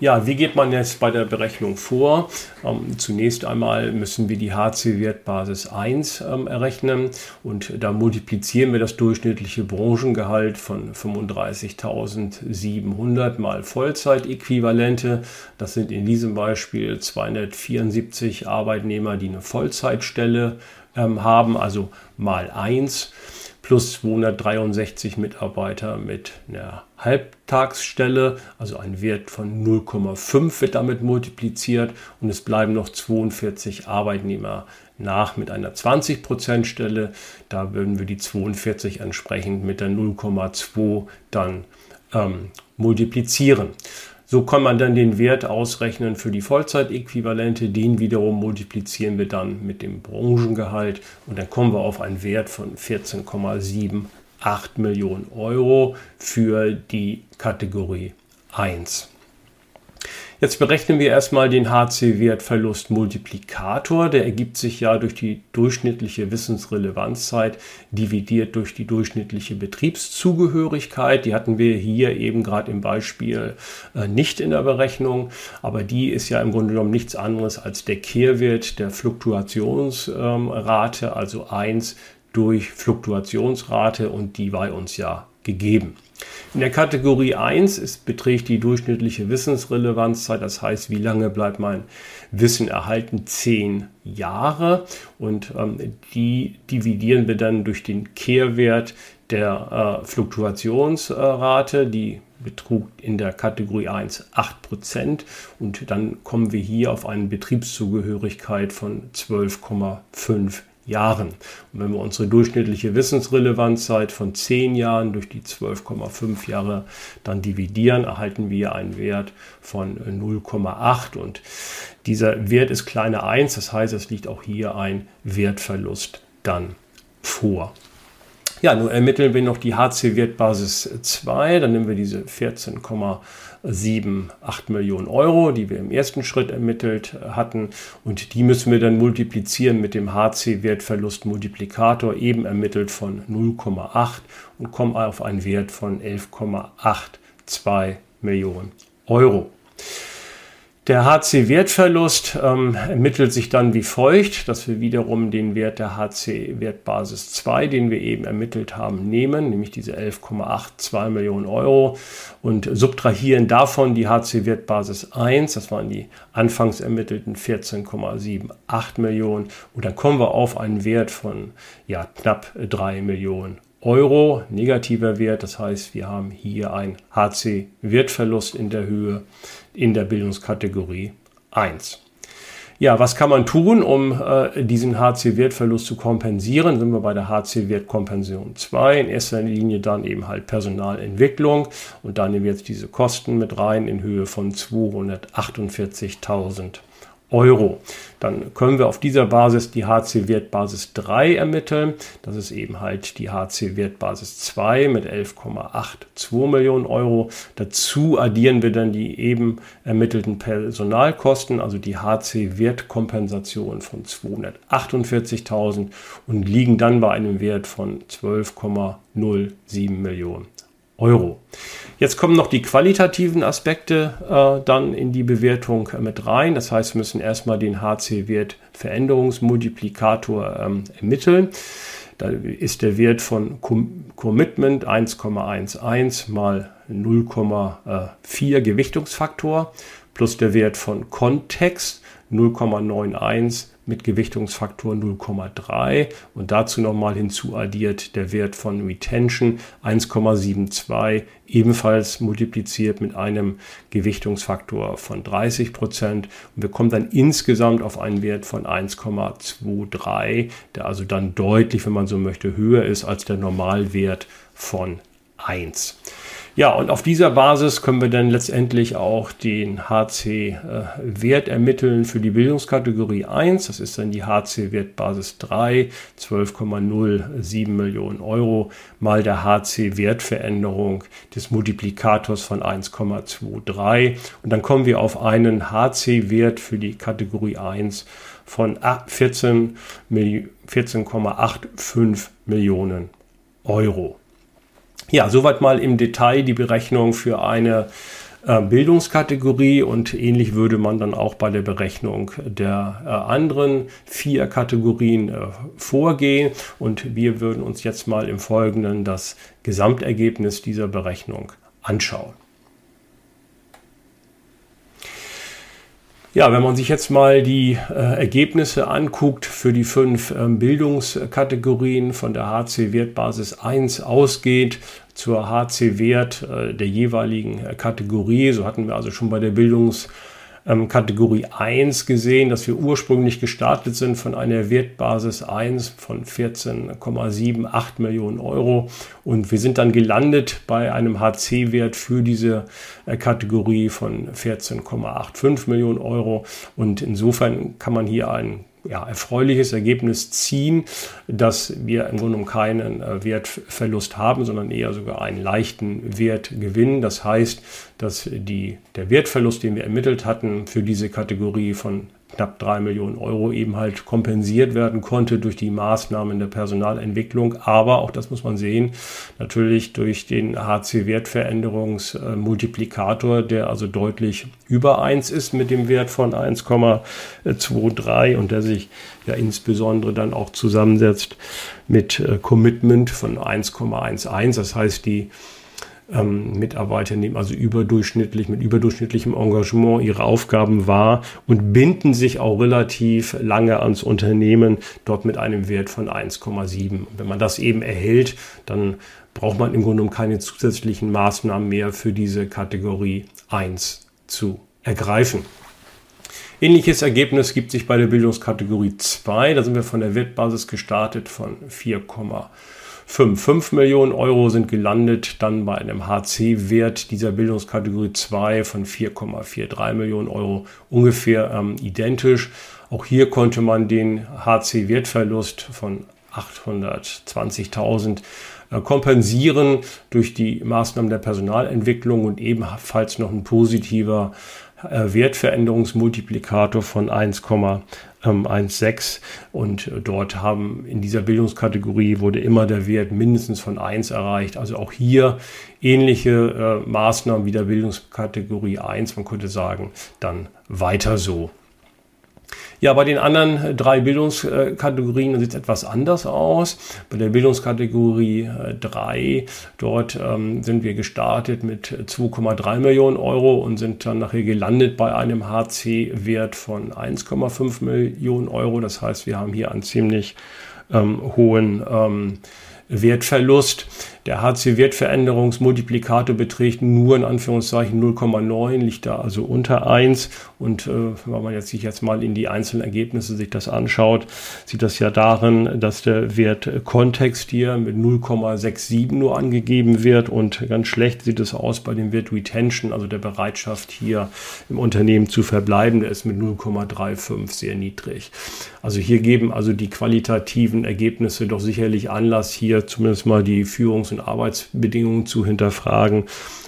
Speaker 1: Ja, wie geht man jetzt bei der Berechnung vor? Ähm, zunächst einmal müssen wir die HC-Wertbasis 1 ähm, errechnen und da multiplizieren wir das durchschnittliche Branchengehalt von 35.700 mal Vollzeitäquivalente. Das sind in diesem Beispiel 274 Arbeitnehmer, die eine Vollzeitstelle ähm, haben, also mal 1 plus 263 Mitarbeiter mit einer Halbtagsstelle, also ein Wert von 0,5 wird damit multipliziert und es bleiben noch 42 Arbeitnehmer nach mit einer 20% Stelle. Da würden wir die 42 entsprechend mit der 0,2 dann ähm, multiplizieren. So kann man dann den Wert ausrechnen für die Vollzeitäquivalente. Den wiederum multiplizieren wir dann mit dem Branchengehalt und dann kommen wir auf einen Wert von 14,78 Millionen Euro für die Kategorie 1. Jetzt berechnen wir erstmal den HC-Wertverlust-Multiplikator. Der ergibt sich ja durch die durchschnittliche Wissensrelevanzzeit dividiert durch die durchschnittliche Betriebszugehörigkeit. Die hatten wir hier eben gerade im Beispiel äh, nicht in der Berechnung, aber die ist ja im Grunde genommen nichts anderes als der Kehrwert der Fluktuationsrate, also 1 durch Fluktuationsrate und die war uns ja gegeben. In der Kategorie 1 ist, beträgt die durchschnittliche Wissensrelevanzzeit, das heißt, wie lange bleibt mein Wissen erhalten? Zehn Jahre. Und ähm, die dividieren wir dann durch den Kehrwert der äh, Fluktuationsrate, die betrug in der Kategorie 1 8% und dann kommen wir hier auf eine Betriebszugehörigkeit von 12,5 Jahren. Und wenn wir unsere durchschnittliche Wissensrelevanzzeit von 10 Jahren durch die 12,5 Jahre dann dividieren, erhalten wir einen Wert von 0,8 und dieser Wert ist kleiner 1, das heißt, es liegt auch hier ein Wertverlust dann vor. Ja, nun ermitteln wir noch die HC-Wertbasis 2, dann nehmen wir diese 14,78 Millionen Euro, die wir im ersten Schritt ermittelt hatten und die müssen wir dann multiplizieren mit dem HC-Wertverlustmultiplikator, eben ermittelt von 0,8 und kommen auf einen Wert von 11,82 Millionen Euro. Der HC-Wertverlust ähm, ermittelt sich dann wie folgt, dass wir wiederum den Wert der HC-Wertbasis 2, den wir eben ermittelt haben, nehmen, nämlich diese 11,82 Millionen Euro und subtrahieren davon die HC-Wertbasis 1, das waren die anfangs ermittelten 14,78 Millionen und dann kommen wir auf einen Wert von ja, knapp 3 Millionen Euro, negativer Wert, das heißt, wir haben hier einen HC-Wertverlust in der Höhe in der Bildungskategorie 1. Ja, was kann man tun, um äh, diesen HC-Wertverlust zu kompensieren? Sind wir bei der HC-Wertkompensation 2. In erster Linie dann eben halt Personalentwicklung und dann nehmen wir jetzt diese Kosten mit rein in Höhe von 248.000 Euro. Dann können wir auf dieser Basis die HC-Wertbasis 3 ermitteln. Das ist eben halt die HC-Wertbasis 2 mit 11,82 Millionen Euro. Dazu addieren wir dann die eben ermittelten Personalkosten, also die HC-Wertkompensation von 248.000 und liegen dann bei einem Wert von 12,07 Millionen Euro. Jetzt kommen noch die qualitativen Aspekte äh, dann in die Bewertung äh, mit rein. Das heißt, wir müssen erstmal den HC-Wert Veränderungsmultiplikator ähm, ermitteln. Da ist der Wert von Com Commitment 1,11 mal 0,4 Gewichtungsfaktor plus der Wert von Kontext 0,91 mit Gewichtungsfaktor 0,3 und dazu nochmal hinzuaddiert der Wert von Retention 1,72 ebenfalls multipliziert mit einem Gewichtungsfaktor von 30 Prozent und wir kommen dann insgesamt auf einen Wert von 1,23, der also dann deutlich, wenn man so möchte, höher ist als der Normalwert von 1. Ja, und auf dieser Basis können wir dann letztendlich auch den HC-Wert äh, ermitteln für die Bildungskategorie 1. Das ist dann die HC-Wertbasis 3, 12,07 Millionen Euro mal der HC-Wertveränderung des Multiplikators von 1,23. Und dann kommen wir auf einen HC-Wert für die Kategorie 1 von 14,85 14 Millionen Euro. Ja, soweit mal im Detail die Berechnung für eine äh, Bildungskategorie und ähnlich würde man dann auch bei der Berechnung der äh, anderen vier Kategorien äh, vorgehen und wir würden uns jetzt mal im Folgenden das Gesamtergebnis dieser Berechnung anschauen. Ja, wenn man sich jetzt mal die äh, Ergebnisse anguckt für die fünf ähm, Bildungskategorien von der HC-Wertbasis 1 ausgeht zur HC-Wert äh, der jeweiligen äh, Kategorie, so hatten wir also schon bei der Bildungs- ähm, Kategorie 1 gesehen, dass wir ursprünglich gestartet sind von einer Wertbasis 1 von 14,78 Millionen Euro. Und wir sind dann gelandet bei einem HC-Wert für diese äh, Kategorie von 14,85 Millionen Euro. Und insofern kann man hier einen ja, erfreuliches Ergebnis ziehen, dass wir im Grunde keinen äh, Wertverlust haben, sondern eher sogar einen leichten Wertgewinn. Das heißt, dass die, der Wertverlust, den wir ermittelt hatten für diese Kategorie von knapp drei Millionen Euro eben halt kompensiert werden konnte durch die Maßnahmen der Personalentwicklung. Aber auch das muss man sehen, natürlich durch den HC-Wertveränderungsmultiplikator, der also deutlich über 1 ist mit dem Wert von 1,23 und der sich ja insbesondere dann auch zusammensetzt mit äh, Commitment von 1,11. Das heißt, die ähm, Mitarbeiter nehmen also überdurchschnittlich, mit überdurchschnittlichem Engagement ihre Aufgaben wahr und binden sich auch relativ lange ans Unternehmen, dort mit einem Wert von 1,7. Wenn man das eben erhält, dann braucht man im Grunde genommen keine zusätzlichen Maßnahmen mehr für diese Kategorie 1 zu ergreifen. Ähnliches Ergebnis gibt sich bei der Bildungskategorie 2. Da sind wir von der Wertbasis gestartet von 4,5 5 Millionen Euro sind gelandet, dann bei einem HC-Wert dieser Bildungskategorie 2 von 4,43 Millionen Euro ungefähr ähm, identisch. Auch hier konnte man den HC-Wertverlust von 820.000 äh, kompensieren durch die Maßnahmen der Personalentwicklung und ebenfalls noch ein positiver Wertveränderungsmultiplikator von 1,16 und dort haben in dieser Bildungskategorie wurde immer der Wert mindestens von 1 erreicht. Also auch hier ähnliche äh, Maßnahmen wie der Bildungskategorie 1, man könnte sagen, dann weiter so. Ja, bei den anderen drei Bildungskategorien sieht es etwas anders aus. Bei der Bildungskategorie 3, äh, dort ähm, sind wir gestartet mit 2,3 Millionen Euro und sind dann nachher gelandet bei einem HC-Wert von 1,5 Millionen Euro. Das heißt, wir haben hier einen ziemlich ähm, hohen ähm, Wertverlust. Der HC-Wertveränderungsmultiplikator beträgt nur in Anführungszeichen 0,9, liegt da also unter 1. Und äh, wenn man jetzt sich jetzt mal in die einzelnen Ergebnisse sich das anschaut, sieht das ja darin, dass der Wert Kontext hier mit 0,67 nur angegeben wird und ganz schlecht sieht es aus bei dem Wert Retention, also der Bereitschaft hier im Unternehmen zu verbleiben, der ist mit 0,35 sehr niedrig. Also hier geben also die qualitativen Ergebnisse doch sicherlich Anlass, hier zumindest mal die Führungs- und Arbeitsbedingungen zu hinterfragen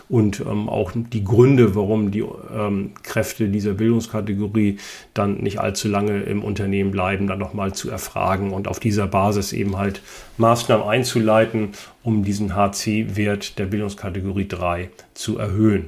Speaker 1: und ähm, auch die Gründe, warum die ähm, Kräfte dieser Bildungskategorie dann nicht allzu lange im Unternehmen bleiben, dann nochmal zu erfragen und auf dieser Basis eben halt Maßnahmen einzuleiten, um diesen HC-Wert der Bildungskategorie 3 zu erhöhen.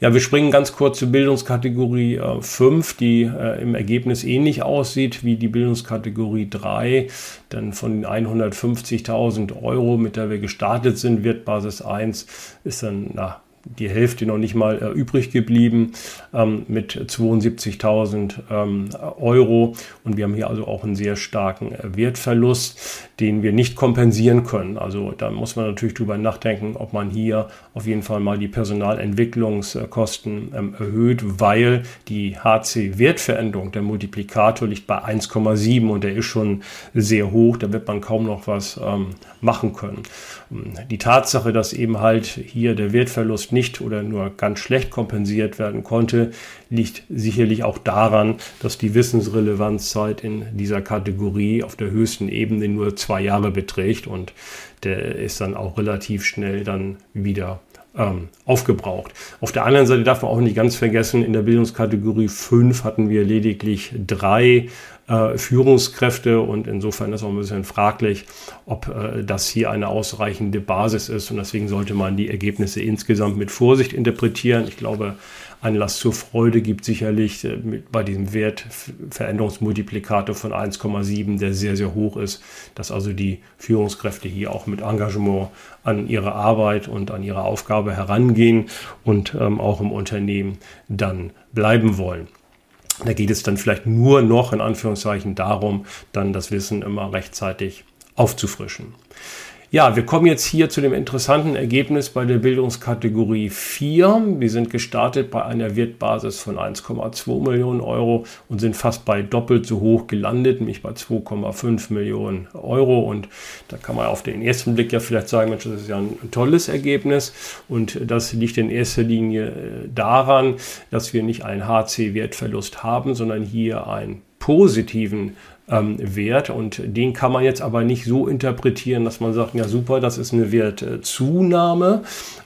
Speaker 1: Ja, wir springen ganz kurz zur Bildungskategorie äh, 5, die äh, im Ergebnis ähnlich aussieht wie die Bildungskategorie 3. Denn von den 150.000 Euro, mit der wir gestartet sind, wird Basis 1 ist dann na, die Hälfte noch nicht mal äh, übrig geblieben ähm, mit 72.000 ähm, Euro. Und wir haben hier also auch einen sehr starken äh, Wertverlust, den wir nicht kompensieren können. Also da muss man natürlich drüber nachdenken, ob man hier auf jeden Fall mal die Personalentwicklungskosten ähm, erhöht, weil die HC-Wertveränderung, der Multiplikator liegt bei 1,7 und der ist schon sehr hoch. Da wird man kaum noch was ähm, machen können. Die Tatsache, dass eben halt hier der Wertverlust nicht oder nur ganz schlecht kompensiert werden konnte, liegt sicherlich auch daran, dass die Wissensrelevanzzeit in dieser Kategorie auf der höchsten Ebene nur zwei Jahre beträgt und der ist dann auch relativ schnell dann wieder ähm, aufgebraucht. Auf der anderen Seite darf man auch nicht ganz vergessen, in der Bildungskategorie 5 hatten wir lediglich drei äh, Führungskräfte und insofern ist auch ein bisschen fraglich, ob äh, das hier eine ausreichende Basis ist und deswegen sollte man die Ergebnisse insgesamt mit Vorsicht interpretieren. Ich glaube, Anlass zur Freude gibt sicherlich äh, bei diesem Wertveränderungsmultiplikator von 1,7, der sehr, sehr hoch ist, dass also die Führungskräfte hier auch mit Engagement an ihre Arbeit und an ihre Aufgabe herangehen und ähm, auch im Unternehmen dann bleiben wollen. Da geht es dann vielleicht nur noch in Anführungszeichen darum, dann das Wissen immer rechtzeitig aufzufrischen. Ja, wir kommen jetzt hier zu dem interessanten Ergebnis bei der Bildungskategorie 4. Wir sind gestartet bei einer Wertbasis von 1,2 Millionen Euro und sind fast bei doppelt so hoch gelandet, nämlich bei 2,5 Millionen Euro. Und da kann man auf den ersten Blick ja vielleicht sagen, Mensch, das ist ja ein tolles Ergebnis. Und das liegt in erster Linie äh, daran, dass wir nicht einen HC-Wertverlust haben, sondern hier einen positiven ähm, Wert und den kann man jetzt aber nicht so interpretieren, dass man sagt, ja super, das ist eine Wertzunahme.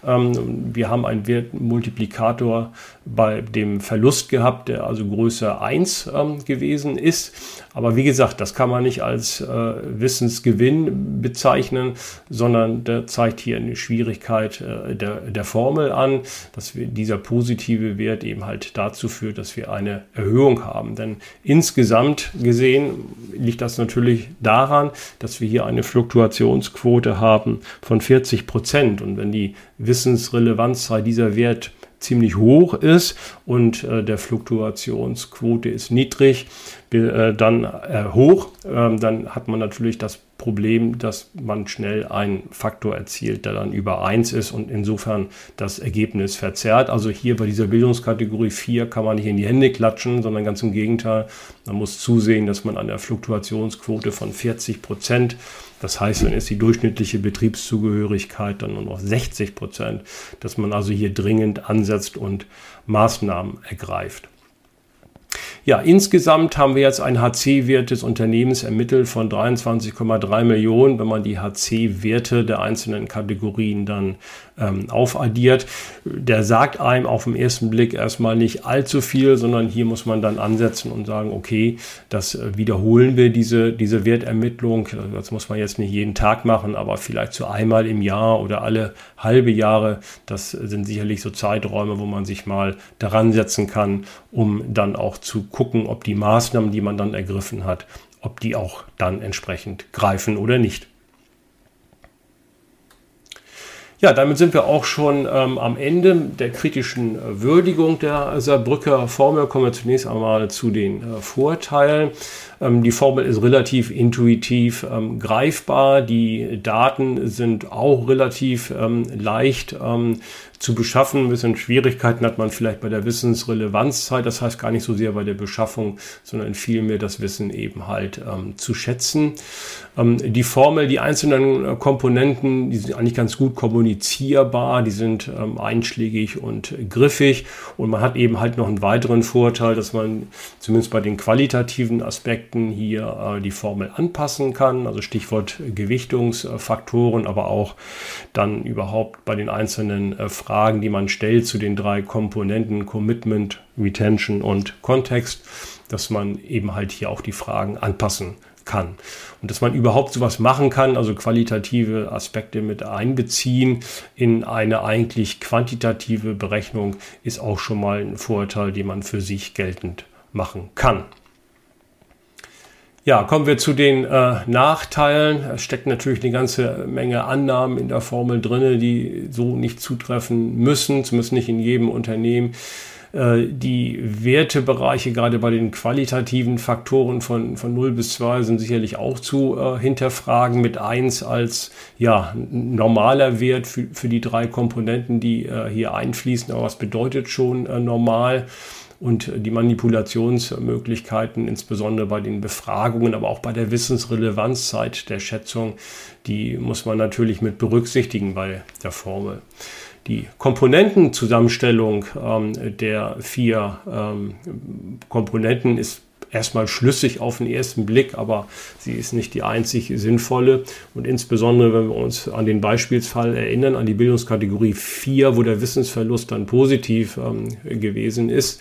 Speaker 1: Ähm, wir haben einen Wertmultiplikator bei dem Verlust gehabt, der also größer 1 ähm, gewesen ist. Aber wie gesagt, das kann man nicht als äh, Wissensgewinn bezeichnen, sondern der zeigt hier eine Schwierigkeit äh, der, der Formel an, dass wir dieser positive Wert eben halt dazu führt, dass wir eine Erhöhung haben. Denn insgesamt gesehen liegt das natürlich daran, dass wir hier eine Fluktuationsquote haben von 40 Prozent. Und wenn die Wissensrelevanzzeit dieser Wert ziemlich hoch ist und äh, der Fluktuationsquote ist niedrig, äh, dann äh, hoch, ähm, dann hat man natürlich das Problem, dass man schnell einen Faktor erzielt, der dann über 1 ist und insofern das Ergebnis verzerrt. Also hier bei dieser Bildungskategorie 4 kann man nicht in die Hände klatschen, sondern ganz im Gegenteil, man muss zusehen, dass man an der Fluktuationsquote von 40 Prozent das heißt, dann ist die durchschnittliche Betriebszugehörigkeit dann nur noch 60 Prozent, dass man also hier dringend ansetzt und Maßnahmen ergreift. Ja, insgesamt haben wir jetzt ein HC-Wert des Unternehmens ermittelt von 23,3 Millionen, wenn man die HC-Werte der einzelnen Kategorien dann ähm, aufaddiert. Der sagt einem auf den ersten Blick erstmal nicht allzu viel, sondern hier muss man dann ansetzen und sagen, okay, das äh, wiederholen wir, diese, diese Wertermittlung. Das muss man jetzt nicht jeden Tag machen, aber vielleicht so einmal im Jahr oder alle halbe Jahre. Das sind sicherlich so Zeiträume, wo man sich mal daran setzen kann, um dann auch zu gucken, ob die Maßnahmen, die man dann ergriffen hat, ob die auch dann entsprechend greifen oder nicht. Ja, damit sind wir auch schon ähm, am Ende der kritischen äh, Würdigung der Saarbrücker Formel. Kommen wir zunächst einmal zu den äh, Vorteilen. Ähm, die Formel ist relativ intuitiv ähm, greifbar. Die Daten sind auch relativ ähm, leicht ähm, zu beschaffen. Ein bisschen Schwierigkeiten hat man vielleicht bei der Wissensrelevanzzeit, das heißt gar nicht so sehr bei der Beschaffung, sondern vielmehr das Wissen eben halt ähm, zu schätzen. Ähm, die Formel, die einzelnen äh, Komponenten, die sind eigentlich ganz gut kommunizierbar, die sind ähm, einschlägig und griffig und man hat eben halt noch einen weiteren Vorteil, dass man zumindest bei den qualitativen Aspekten hier äh, die Formel anpassen kann, also Stichwort Gewichtungsfaktoren, aber auch dann überhaupt bei den einzelnen äh, Fragen, die man stellt zu den drei Komponenten Commitment, Retention und Kontext, dass man eben halt hier auch die Fragen anpassen kann. Und dass man überhaupt sowas machen kann, also qualitative Aspekte mit einbeziehen in eine eigentlich quantitative Berechnung, ist auch schon mal ein Vorteil, den man für sich geltend machen kann. Ja, kommen wir zu den äh, Nachteilen. Es steckt natürlich eine ganze Menge Annahmen in der Formel drin, die so nicht zutreffen müssen, zumindest nicht in jedem Unternehmen. Äh, die Wertebereiche, gerade bei den qualitativen Faktoren von, von 0 bis 2, sind sicherlich auch zu äh, hinterfragen, mit 1 als ja, normaler Wert für, für die drei Komponenten, die äh, hier einfließen. Aber was bedeutet schon äh, normal? Und die Manipulationsmöglichkeiten, insbesondere bei den Befragungen, aber auch bei der Wissensrelevanzzeit der Schätzung, die muss man natürlich mit berücksichtigen bei der Formel. Die Komponentenzusammenstellung ähm, der vier ähm, Komponenten ist erstmal schlüssig auf den ersten Blick, aber sie ist nicht die einzig sinnvolle. Und insbesondere, wenn wir uns an den Beispielsfall erinnern, an die Bildungskategorie 4, wo der Wissensverlust dann positiv ähm, gewesen ist.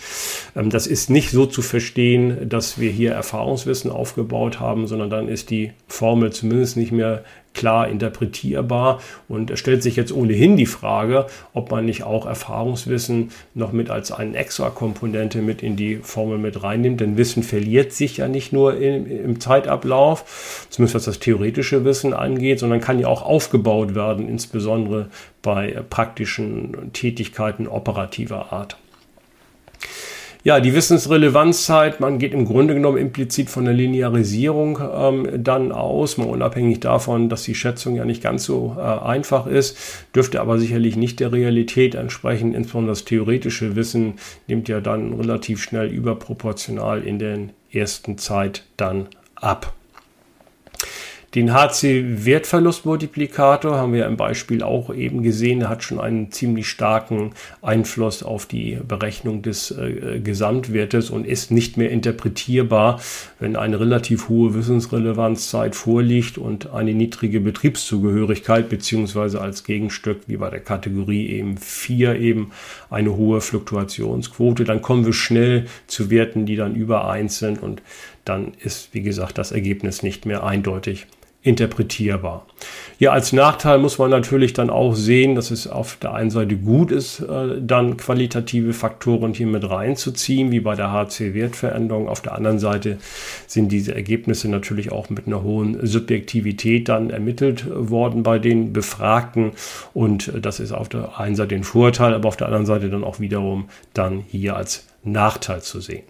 Speaker 1: Ähm, das ist nicht so zu verstehen, dass wir hier Erfahrungswissen aufgebaut haben, sondern dann ist die Formel zumindest nicht mehr klar interpretierbar. Und es stellt sich jetzt ohnehin die Frage, ob man nicht auch Erfahrungswissen noch mit als eine extra Komponente mit in die Formel mit reinnimmt. Denn Wissen verliert sich ja nicht nur im, im Zeitablauf, zumindest was das theoretische Wissen angeht, sondern kann ja auch aufgebaut werden, insbesondere bei praktischen Tätigkeiten operativer Art. Ja, die Wissensrelevanzzeit, man geht im Grunde genommen implizit von der Linearisierung ähm, dann aus, mal unabhängig davon, dass die Schätzung ja nicht ganz so äh, einfach ist, dürfte aber sicherlich nicht der Realität entsprechen. Insbesondere das theoretische Wissen nimmt ja dann relativ schnell überproportional in der ersten Zeit dann ab. Den HC-Wertverlustmultiplikator haben wir im Beispiel auch eben gesehen. Er hat schon einen ziemlich starken Einfluss auf die Berechnung des äh, Gesamtwertes und ist nicht mehr interpretierbar, wenn eine relativ hohe Wissensrelevanzzeit vorliegt und eine niedrige Betriebszugehörigkeit beziehungsweise als Gegenstück wie bei der Kategorie eben 4 eben eine hohe Fluktuationsquote. Dann kommen wir schnell zu Werten, die dann über 1 sind und dann ist, wie gesagt, das Ergebnis nicht mehr eindeutig interpretierbar. Ja, als Nachteil muss man natürlich dann auch sehen, dass es auf der einen Seite gut ist, äh, dann qualitative Faktoren hier mit reinzuziehen, wie bei der HC-Wertveränderung. Auf der anderen Seite sind diese Ergebnisse natürlich auch mit einer hohen Subjektivität dann ermittelt worden bei den Befragten. Und das ist auf der einen Seite ein Vorteil, aber auf der anderen Seite dann auch wiederum dann hier als Nachteil zu sehen.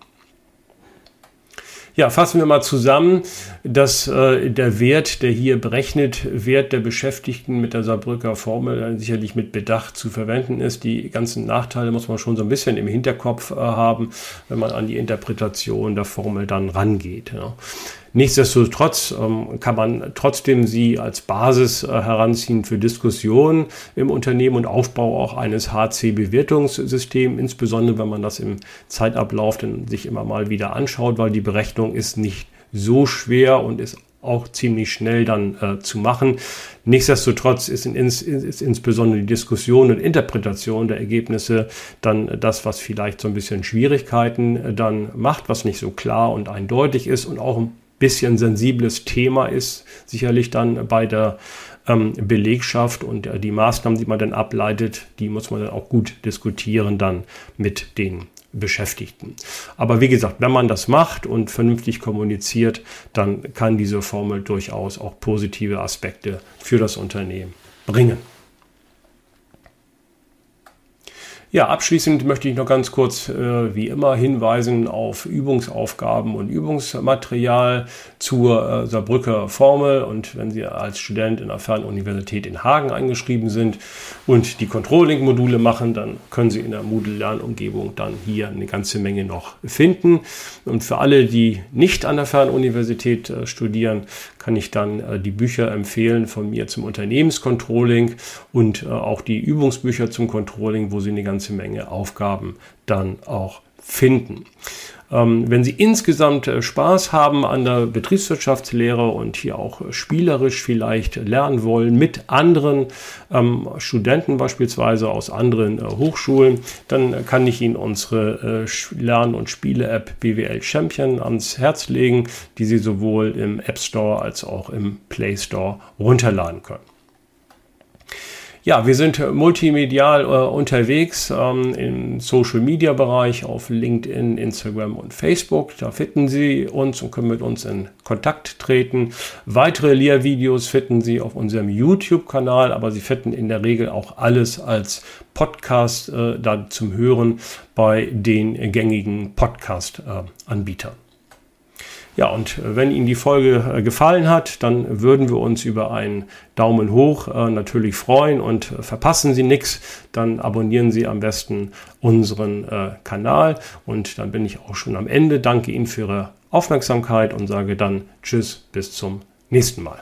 Speaker 1: Ja, fassen wir mal zusammen, dass äh, der Wert, der hier berechnet Wert der Beschäftigten mit der Saarbrücker Formel sicherlich mit Bedacht zu verwenden ist. Die ganzen Nachteile muss man schon so ein bisschen im Hinterkopf äh, haben, wenn man an die Interpretation der Formel dann rangeht. Ja. Nichtsdestotrotz ähm, kann man trotzdem sie als Basis äh, heranziehen für Diskussionen im Unternehmen und Aufbau auch eines HC-Bewertungssystems, insbesondere wenn man das im Zeitablauf dann sich immer mal wieder anschaut, weil die Berechnung ist nicht so schwer und ist auch ziemlich schnell dann äh, zu machen. Nichtsdestotrotz ist, in, ist, insbesondere die Diskussion und Interpretation der Ergebnisse dann das, was vielleicht so ein bisschen Schwierigkeiten äh, dann macht, was nicht so klar und eindeutig ist und auch bisschen sensibles Thema ist, sicherlich dann bei der ähm, Belegschaft und äh, die Maßnahmen, die man dann ableitet, die muss man dann auch gut diskutieren dann mit den Beschäftigten. Aber wie gesagt, wenn man das macht und vernünftig kommuniziert, dann kann diese Formel durchaus auch positive Aspekte für das Unternehmen bringen. Ja, abschließend möchte ich noch ganz kurz, äh, wie immer, hinweisen auf Übungsaufgaben und Übungsmaterial zur äh, Saarbrücker Formel. Und wenn Sie als Student in der Fernuniversität in Hagen eingeschrieben sind und die Controlling-Module machen, dann können Sie in der Moodle-Lernumgebung dann hier eine ganze Menge noch finden. Und für alle, die nicht an der Fernuniversität äh, studieren, kann ich dann äh, die Bücher empfehlen von mir zum Unternehmenscontrolling und äh, auch die Übungsbücher zum Controlling, wo Sie eine ganze Menge Aufgaben dann auch finden. Ähm, wenn Sie insgesamt äh, Spaß haben an der Betriebswirtschaftslehre und hier auch spielerisch vielleicht lernen wollen mit anderen ähm, Studenten beispielsweise aus anderen äh, Hochschulen, dann kann ich Ihnen unsere äh, Lern- und Spiele-App BWL Champion ans Herz legen, die Sie sowohl im App Store als auch im Play Store runterladen können. Ja, wir sind multimedial äh, unterwegs ähm, im Social Media Bereich auf LinkedIn, Instagram und Facebook. Da finden Sie uns und können mit uns in Kontakt treten. Weitere Lehrvideos finden Sie auf unserem YouTube-Kanal, aber Sie finden in der Regel auch alles als Podcast äh, dann zum Hören bei den gängigen Podcast-Anbietern. Ja, und wenn Ihnen die Folge äh, gefallen hat, dann würden wir uns über einen Daumen hoch äh, natürlich freuen und verpassen Sie nichts, dann abonnieren Sie am besten unseren äh, Kanal und dann bin ich auch schon am Ende. Danke Ihnen für Ihre Aufmerksamkeit und sage dann Tschüss, bis zum nächsten Mal.